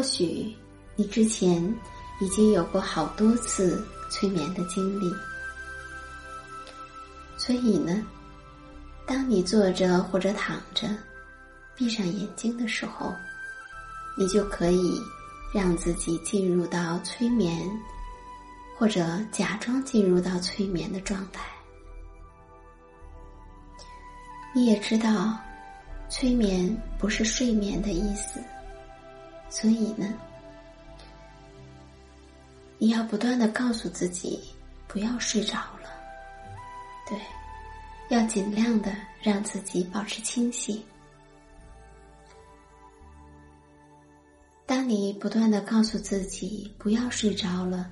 或许你之前已经有过好多次催眠的经历，所以呢，当你坐着或者躺着，闭上眼睛的时候，你就可以让自己进入到催眠，或者假装进入到催眠的状态。你也知道，催眠不是睡眠的意思。所以呢，你要不断的告诉自己不要睡着了，对，要尽量的让自己保持清醒。当你不断的告诉自己不要睡着了，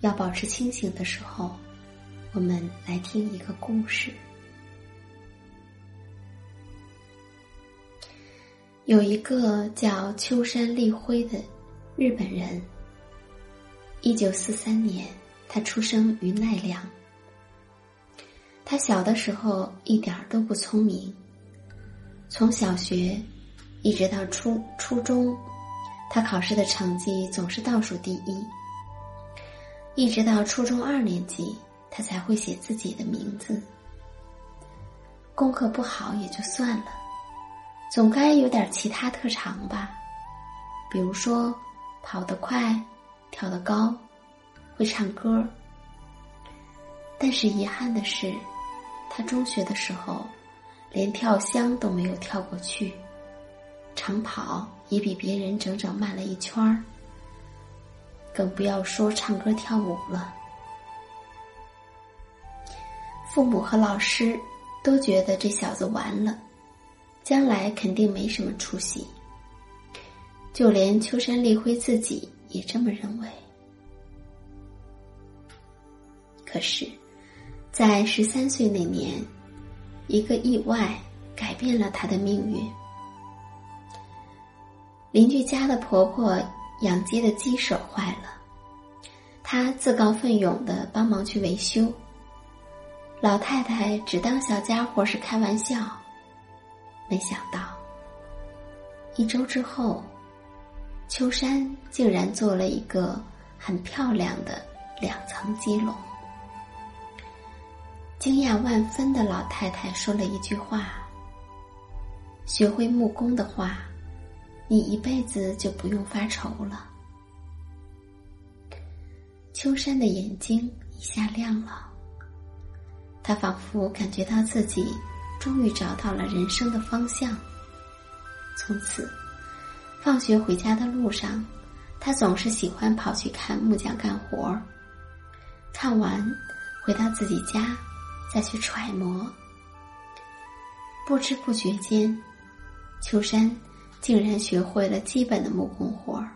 要保持清醒的时候，我们来听一个故事。有一个叫秋山立辉的日本人。一九四三年，他出生于奈良。他小的时候一点儿都不聪明，从小学一直到初初中，他考试的成绩总是倒数第一。一直到初中二年级，他才会写自己的名字。功课不好也就算了。总该有点其他特长吧，比如说跑得快、跳得高、会唱歌。但是遗憾的是，他中学的时候连跳箱都没有跳过去，长跑也比别人整整慢了一圈儿，更不要说唱歌跳舞了。父母和老师都觉得这小子完了。将来肯定没什么出息，就连秋山立辉自己也这么认为。可是，在十三岁那年，一个意外改变了他的命运。邻居家的婆婆养鸡的鸡舍坏了，她自告奋勇的帮忙去维修。老太太只当小家伙是开玩笑。没想到，一周之后，秋山竟然做了一个很漂亮的两层鸡笼。惊讶万分的老太太说了一句话：“学会木工的话，你一辈子就不用发愁了。”秋山的眼睛一下亮了，他仿佛感觉到自己终于找到了人生的方向。从此，放学回家的路上，他总是喜欢跑去看木匠干活儿。看完，回到自己家，再去揣摩。不知不觉间，秋山竟然学会了基本的木工活儿。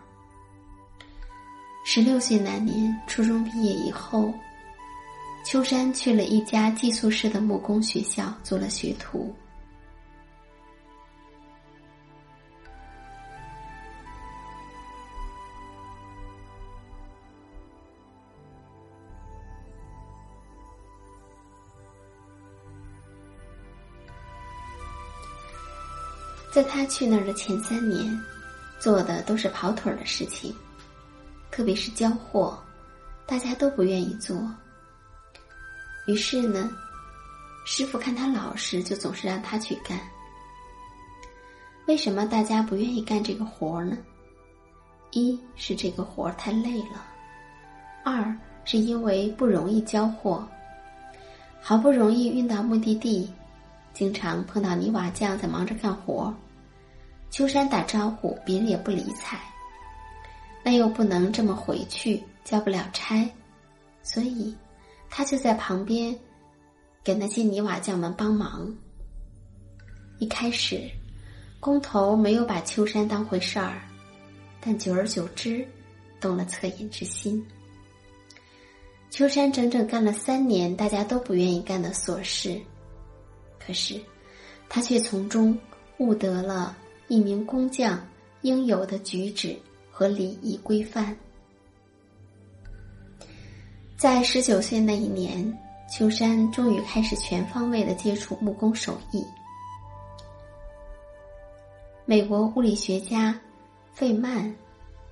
十六岁那年，初中毕业以后，秋山去了一家寄宿式的木工学校做了学徒。在他去那儿的前三年，做的都是跑腿儿的事情，特别是交货，大家都不愿意做。于是呢，师傅看他老实，就总是让他去干。为什么大家不愿意干这个活儿呢？一是这个活儿太累了，二是因为不容易交货，好不容易运到目的地。经常碰到泥瓦匠在忙着干活，秋山打招呼，别人也不理睬。那又不能这么回去，交不了差，所以他就在旁边给那些泥瓦匠们帮忙。一开始，工头没有把秋山当回事儿，但久而久之，动了恻隐之心。秋山整整干了三年大家都不愿意干的琐事。可是，他却从中悟得了一名工匠应有的举止和礼仪规范。在十九岁那一年，秋山终于开始全方位的接触木工手艺。美国物理学家费曼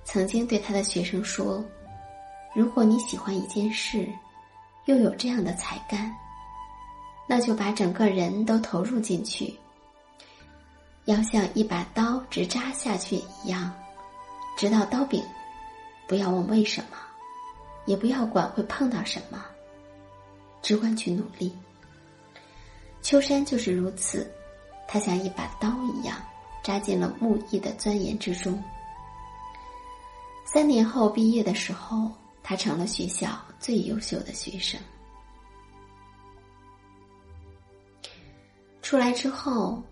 曾经对他的学生说：“如果你喜欢一件事，又有这样的才干。”那就把整个人都投入进去，要像一把刀直扎下去一样，直到刀柄。不要问为什么，也不要管会碰到什么，只管去努力。秋山就是如此，他像一把刀一样扎进了木艺的钻研之中。三年后毕业的时候，他成了学校最优秀的学生。出来之后，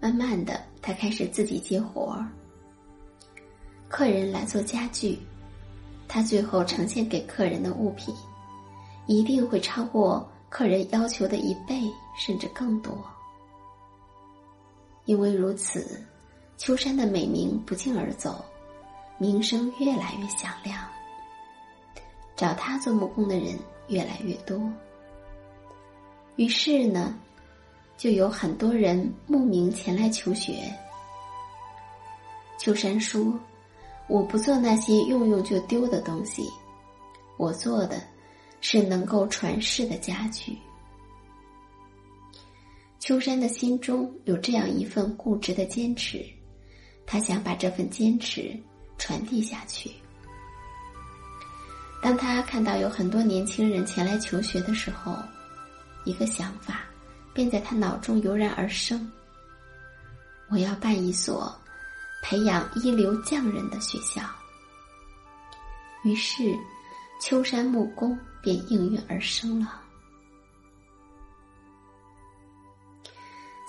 慢慢的，他开始自己接活儿。客人来做家具，他最后呈现给客人的物品，一定会超过客人要求的一倍，甚至更多。因为如此，秋山的美名不胫而走，名声越来越响亮。找他做木工的人越来越多。于是呢。就有很多人慕名前来求学。秋山说：“我不做那些用用就丢的东西，我做的是能够传世的家具。”秋山的心中有这样一份固执的坚持，他想把这份坚持传递下去。当他看到有很多年轻人前来求学的时候，一个想法。便在他脑中油然而生。我要办一所培养一流匠人的学校。于是，秋山木工便应运而生了。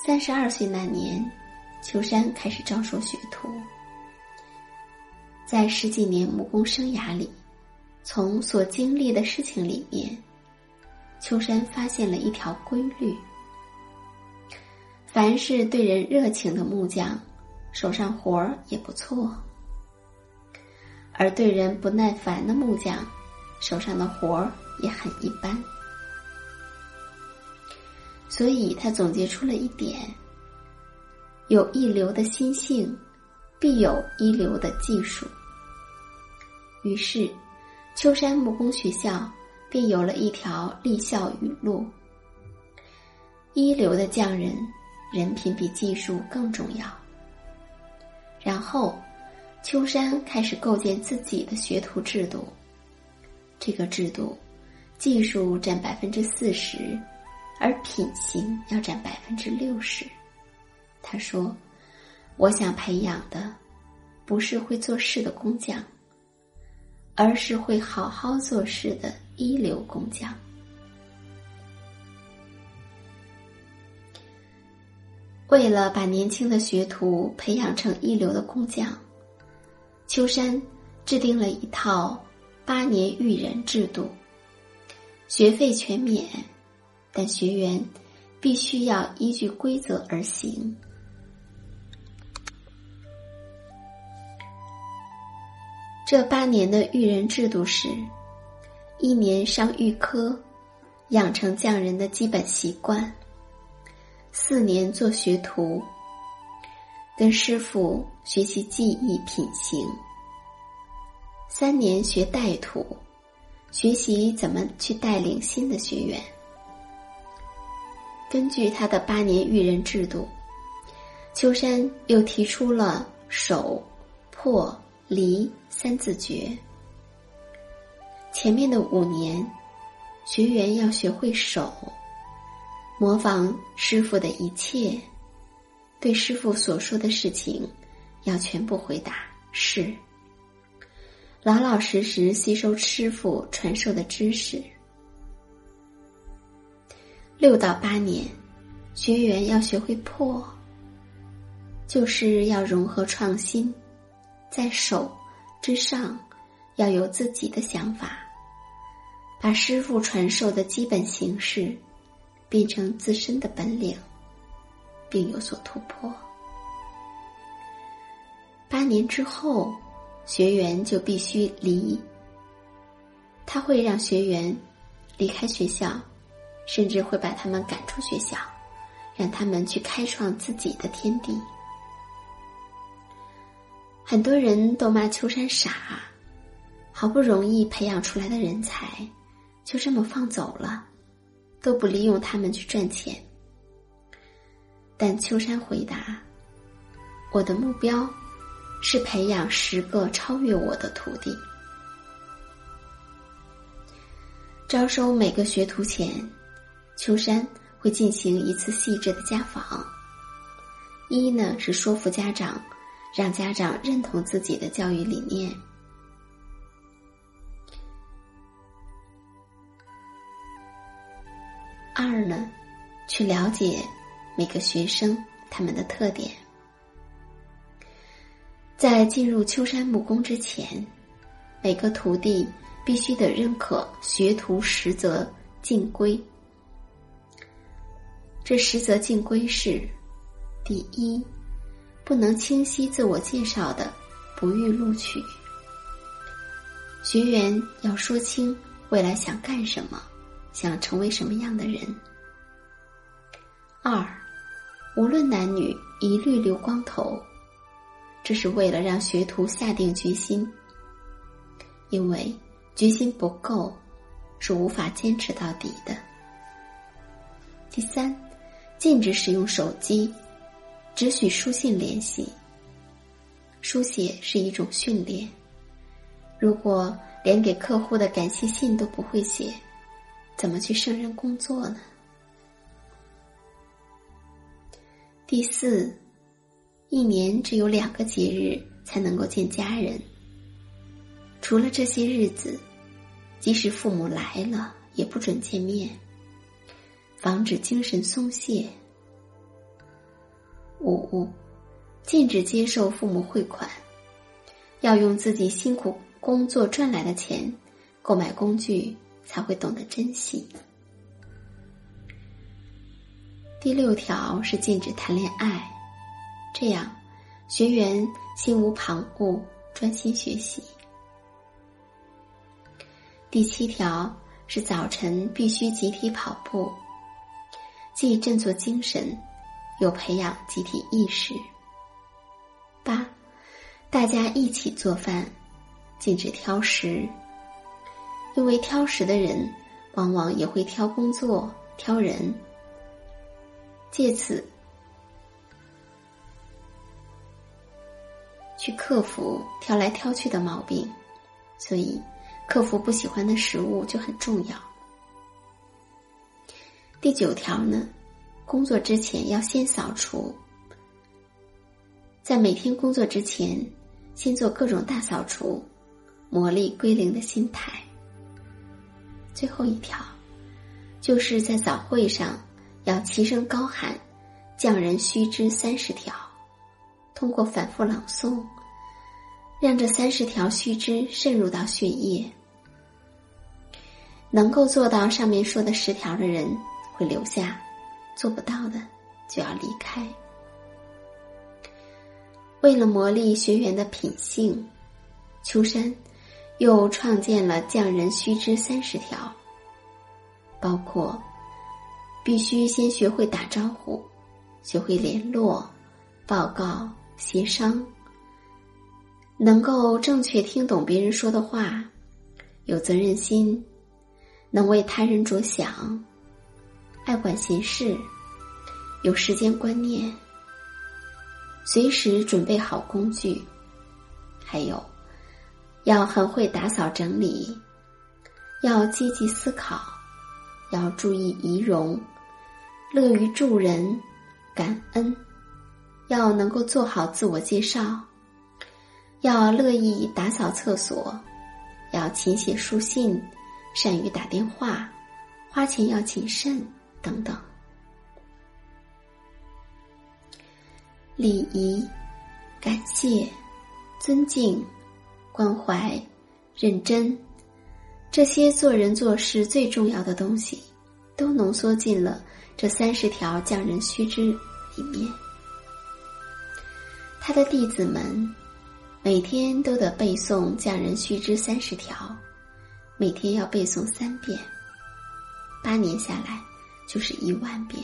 三十二岁那年，秋山开始招收学徒。在十几年木工生涯里，从所经历的事情里面，秋山发现了一条规律。凡是对人热情的木匠，手上活儿也不错；而对人不耐烦的木匠，手上的活儿也很一般。所以他总结出了一点：有一流的心性，必有一流的技术。于是，秋山木工学校便有了一条立校语录：一流的匠人，人品比技术更重要。然后，秋山开始构建自己的学徒制度。这个制度，技术占百分之四十，而品行要占百分之六十。他说：“我想培养的，不是会做事的工匠，而是会好好做事的一流工匠。”为了把年轻的学徒培养成一流的工匠，秋山制定了一套八年育人制度，学费全免，但学员必须要依据规则而行。这八年的育人制度是：一年上预科，养成匠人的基本习惯。四年做学徒，跟师傅学习技艺品行。三年学带徒，学习怎么去带领新的学员。根据他的八年育人制度，秋山又提出了守、破、离三字诀。前面的五年，学员要学会守。模仿师傅的一切，对师傅所说的事情，要全部回答是。老老实实吸收师傅传授的知识。六到八年，学员要学会破，就是要融合创新，在手之上要有自己的想法，把师傅传授的基本形式。变成自身的本领，并有所突破。八年之后，学员就必须离。他会让学员离开学校，甚至会把他们赶出学校，让他们去开创自己的天地。很多人都骂秋山傻，好不容易培养出来的人才，就这么放走了。都不利用他们去赚钱，但秋山回答：“我的目标是培养十个超越我的徒弟。招收每个学徒前，秋山会进行一次细致的家访。一呢是说服家长，让家长认同自己的教育理念。”二呢，去了解每个学生他们的特点。在进入秋山木工之前，每个徒弟必须得认可学徒实则进规。这实则进规是：第一，不能清晰自我介绍的，不予录取。学员要说清未来想干什么。想成为什么样的人？二，无论男女，一律留光头，这是为了让学徒下定决心，因为决心不够，是无法坚持到底的。第三，禁止使用手机，只许书信联系。书写是一种训练，如果连给客户的感谢信都不会写。怎么去胜任工作呢？第四，一年只有两个节日才能够见家人。除了这些日子，即使父母来了，也不准见面，防止精神松懈。五，禁止接受父母汇款，要用自己辛苦工作赚来的钱购买工具。才会懂得珍惜。第六条是禁止谈恋爱，这样学员心无旁骛，专心学习。第七条是早晨必须集体跑步，既振作精神，又培养集体意识。八，大家一起做饭，禁止挑食。因为挑食的人，往往也会挑工作、挑人。借此去克服挑来挑去的毛病，所以克服不喜欢的食物就很重要。第九条呢，工作之前要先扫除，在每天工作之前，先做各种大扫除，磨砺归零的心态。最后一条，就是在早会上要齐声高喊“匠人须知三十条”，通过反复朗诵，让这三十条须知渗入到血液。能够做到上面说的十条的人。会留下，做不到的就要离开。为了磨砺学员的品性，秋山又创建了匠人须知三十条，包括必须先学会打招呼，学会联络、报告、协商，能够正确听懂别人说的话，有责任心，能为他人着想。爱管闲事，有时间观念，随时准备好工具，还有要很会打扫整理，要积极思考，要注意仪容，乐于助人，感恩，要能够做好自我介绍，要乐意打扫厕所，要勤写书信，善于打电话，花钱要谨慎。等等，礼仪、感谢、尊敬、关怀、认真，这些做人做事最重要的东西，都浓缩进了这三十条匠人须知里面。他的弟子们每天都得背诵匠人须知三十条，每天要背诵三遍，八年下来。就是一万遍，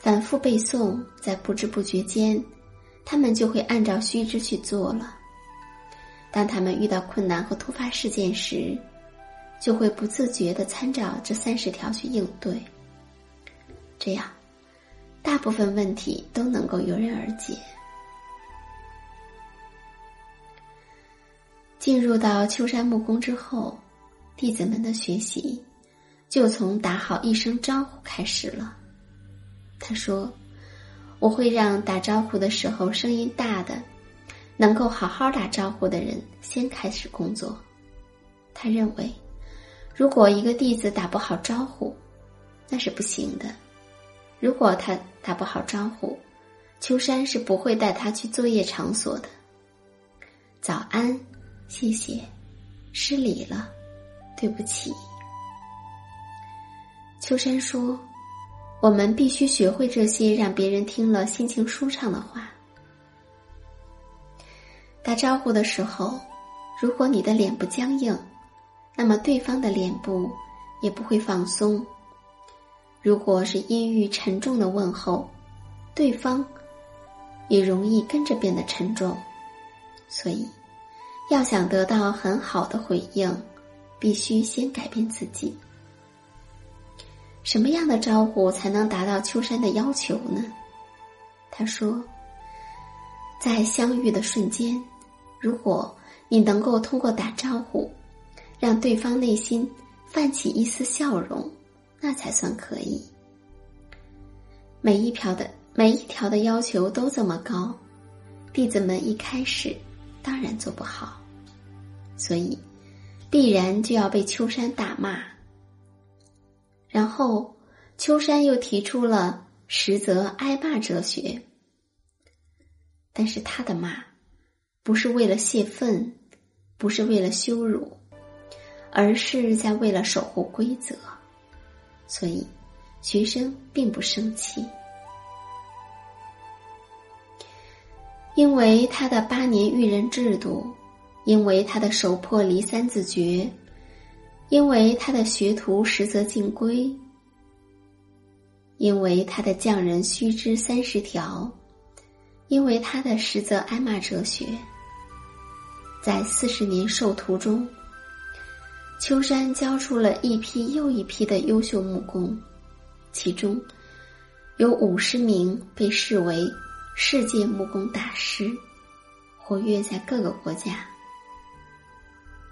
反复背诵，在不知不觉间，他们就会按照须知去做了。当他们遇到困难和突发事件时，就会不自觉的参照这三十条去应对。这样，大部分问题都能够迎刃而解。进入到秋山木工之后，弟子们的学习。就从打好一声招呼开始了。他说：“我会让打招呼的时候声音大的，能够好好打招呼的人先开始工作。”他认为，如果一个弟子打不好招呼，那是不行的。如果他打不好招呼，秋山是不会带他去作业场所的。早安，谢谢，失礼了，对不起。秋山说：“我们必须学会这些让别人听了心情舒畅的话。打招呼的时候，如果你的脸部僵硬，那么对方的脸部也不会放松。如果是阴郁沉重的问候，对方也容易跟着变得沉重。所以，要想得到很好的回应，必须先改变自己。”什么样的招呼才能达到秋山的要求呢？他说：“在相遇的瞬间，如果你能够通过打招呼，让对方内心泛起一丝笑容，那才算可以。每一条的每一条的要求都这么高，弟子们一开始当然做不好，所以必然就要被秋山大骂。”然后，秋山又提出了实则挨骂哲学。但是他的骂，不是为了泄愤，不是为了羞辱，而是在为了守护规则。所以，学生并不生气，因为他的八年育人制度，因为他的手破离三字诀。因为他的学徒实则进归，因为他的匠人须知三十条，因为他的实则挨骂哲学，在四十年授徒中，秋山教出了一批又一批的优秀木工，其中有五十名被视为世界木工大师，活跃在各个国家，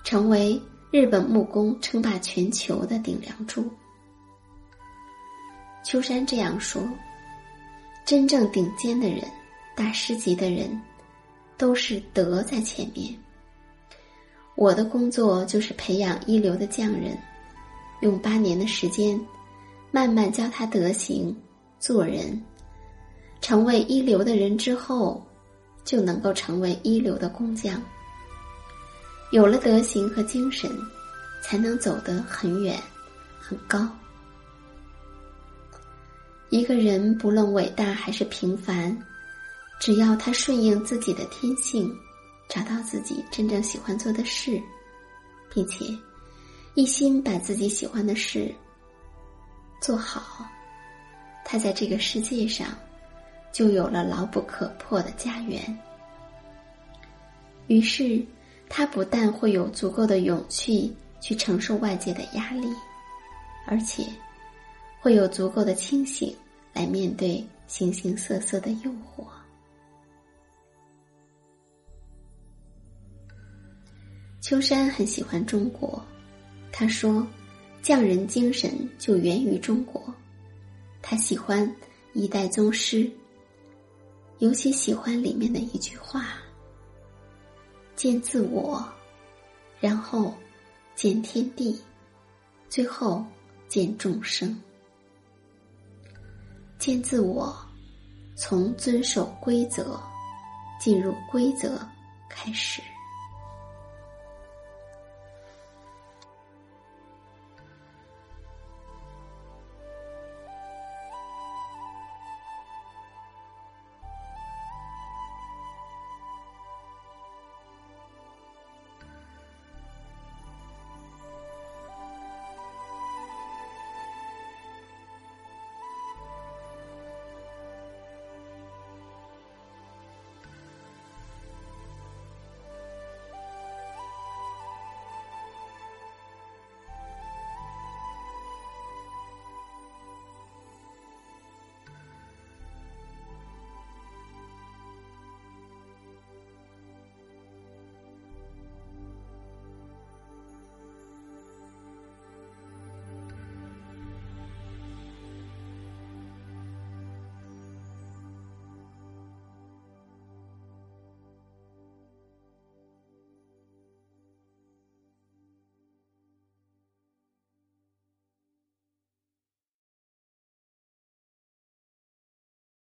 成为日本木工称霸全球的顶梁柱。秋山这样说：“真正顶尖的人，大师级的人，都是德在前面。我的工作就是培养一流的匠人，用八年的时间，慢慢教他德行。”做人，成为一流的人之后，就能够成为一流的工匠。有了德行和精神，才能走得很远、很高。一个人不论伟大还是平凡，只要他顺应自己的天性，找到自己真正喜欢做的事，并且一心把自己喜欢的事做好。他在这个世界上，就有了牢不可破的家园。于是，他不但会有足够的勇气去承受外界的压力，而且会有足够的清醒来面对形形色色的诱惑。秋山很喜欢中国，他说：“匠人精神就源于中国。”他喜欢一代宗师，尤其喜欢里面的一句话：“见自我，然后见天地，最后见众生。见自我，从遵守规则，进入规则开始。”